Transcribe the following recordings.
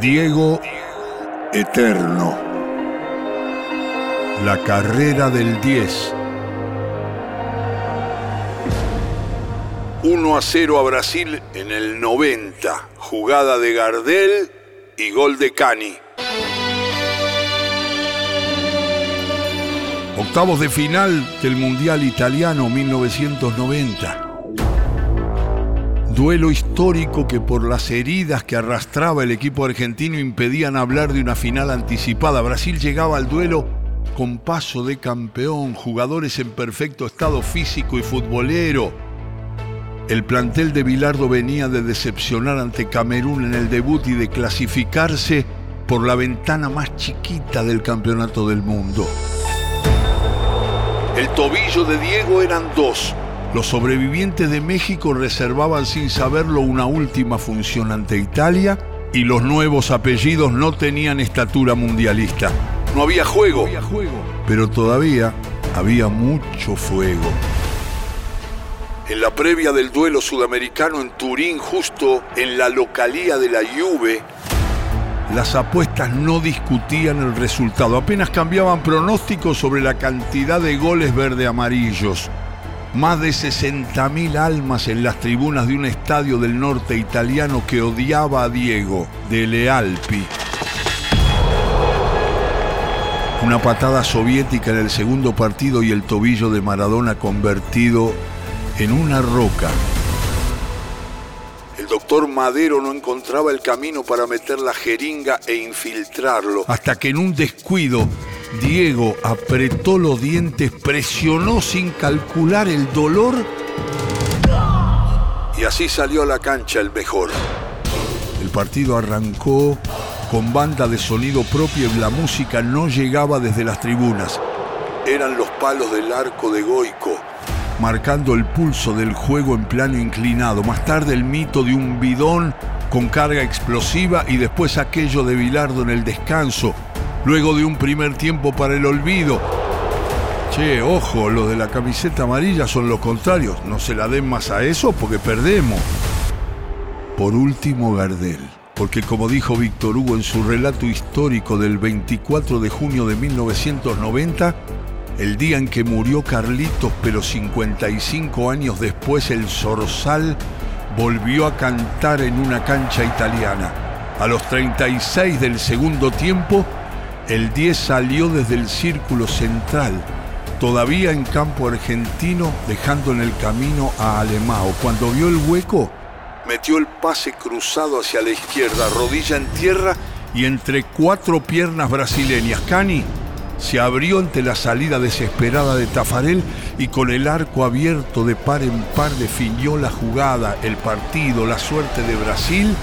Diego Eterno. La carrera del 10. 1 a 0 a Brasil en el 90. Jugada de Gardel y gol de Cani. Octavos de final del Mundial Italiano 1990 duelo histórico que por las heridas que arrastraba el equipo argentino impedían hablar de una final anticipada. Brasil llegaba al duelo con paso de campeón, jugadores en perfecto estado físico y futbolero. El plantel de Bilardo venía de decepcionar ante Camerún en el debut y de clasificarse por la ventana más chiquita del campeonato del mundo. El tobillo de Diego eran dos, los sobrevivientes de México reservaban sin saberlo una última función ante Italia y los nuevos apellidos no tenían estatura mundialista. No había juego, pero todavía había mucho fuego. En la previa del duelo sudamericano en Turín, justo en la localía de la Juve, las apuestas no discutían el resultado, apenas cambiaban pronósticos sobre la cantidad de goles verde-amarillos más de 60.000 almas en las tribunas de un estadio del norte italiano que odiaba a Diego, de Lealpi. Una patada soviética en el segundo partido y el tobillo de Maradona convertido en una roca. El doctor Madero no encontraba el camino para meter la jeringa e infiltrarlo, hasta que en un descuido Diego apretó los dientes, presionó sin calcular el dolor y así salió a la cancha el mejor. El partido arrancó con banda de sonido propio y la música no llegaba desde las tribunas. Eran los palos del arco de Goico, marcando el pulso del juego en plano inclinado. Más tarde el mito de un bidón con carga explosiva y después aquello de Bilardo en el descanso, luego de un primer tiempo para el olvido. Che, ojo, los de la camiseta amarilla son los contrarios. No se la den más a eso porque perdemos. Por último, Gardel. Porque como dijo Víctor Hugo en su relato histórico del 24 de junio de 1990, el día en que murió Carlitos, pero 55 años después el Zorzal volvió a cantar en una cancha italiana. A los 36 del segundo tiempo, el 10 salió desde el círculo central, todavía en campo argentino, dejando en el camino a Alemao. Cuando vio el hueco, metió el pase cruzado hacia la izquierda, rodilla en tierra y entre cuatro piernas brasileñas. Cani se abrió ante la salida desesperada de Tafarel y con el arco abierto de par en par definió la jugada, el partido, la suerte de Brasil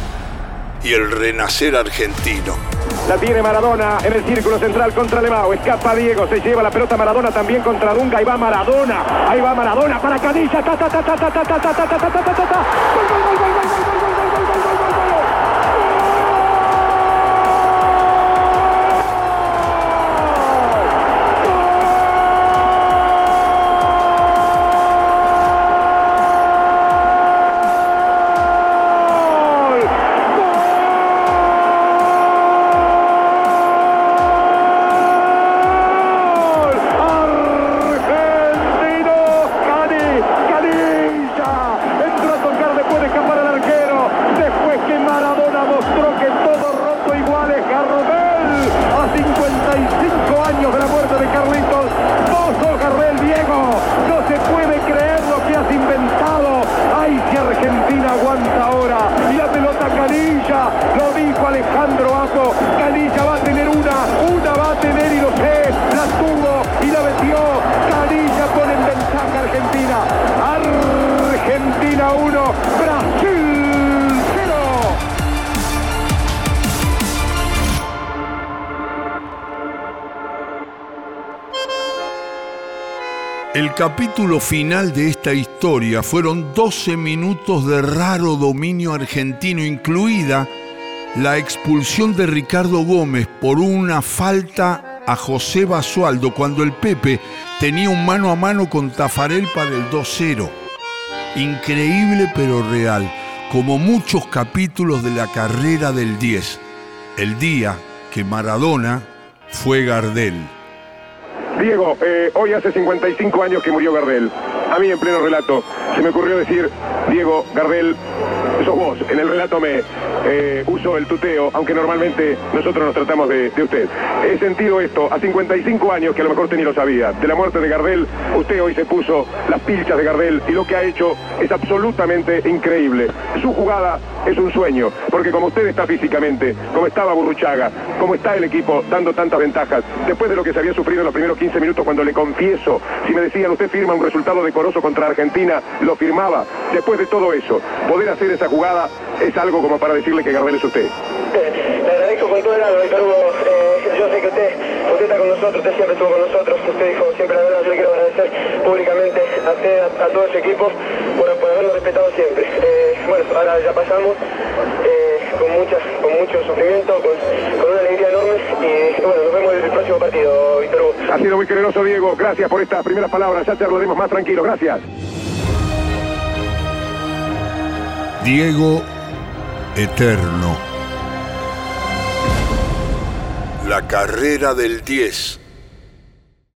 y el renacer argentino. La tiene Maradona en el círculo central contra Levao. Escapa Diego, se lleva la pelota Maradona también contra Dunga. Ahí va Maradona, ahí va Maradona para Cadilla. Ta, ta, ta, ta, ta, ta, ta, ta, ta, ta, ta, ta, ta. Gol. capítulo final de esta historia fueron 12 minutos de raro dominio argentino, incluida la expulsión de Ricardo Gómez por una falta a José Basualdo cuando el Pepe tenía un mano a mano con Tafarel para el 2-0. Increíble pero real, como muchos capítulos de la carrera del 10. el día que Maradona fue Gardel. Diego, eh, hoy hace 55 años que murió Gardel. A mí en pleno relato se me ocurrió decir, Diego, Gardel, sos vos. En el relato me eh, uso el tuteo, aunque normalmente nosotros nos tratamos de, usted. He sentido esto a 55 años, que a lo mejor usted ni lo sabía. De la muerte de Gardel, usted hoy se puso las pilchas de Gardel y lo que ha hecho es absolutamente increíble. Su jugada es un sueño, porque como usted está físicamente, como estaba Burruchaga, como está el equipo dando tantas ventajas, después de lo que se había sufrido en los primeros 15 minutos cuando le confieso, si me decían usted firma un resultado decoroso contra Argentina, lo firmaba. Después de todo eso, poder hacer esa jugada es algo como para decirle que Gardel es usted. Le agradezco con todo el alma, Víctor Hugo. Eh, yo sé que usted, usted está con nosotros, usted siempre estuvo con nosotros. Usted dijo siempre la verdad, yo le quiero agradecer públicamente a usted, a, todo ese equipo, por, por haberlo respetado siempre. Eh, bueno, ahora ya pasamos. Con, muchas, con mucho sufrimiento, con, con, una alegría enorme y bueno, nos vemos en el próximo partido, Víctor Hugo. Ha sido muy generoso, Diego. Gracias por estas primeras palabras. Ya te hablaremos más tranquilo. Gracias. Diego Eterno. La carrera del 10.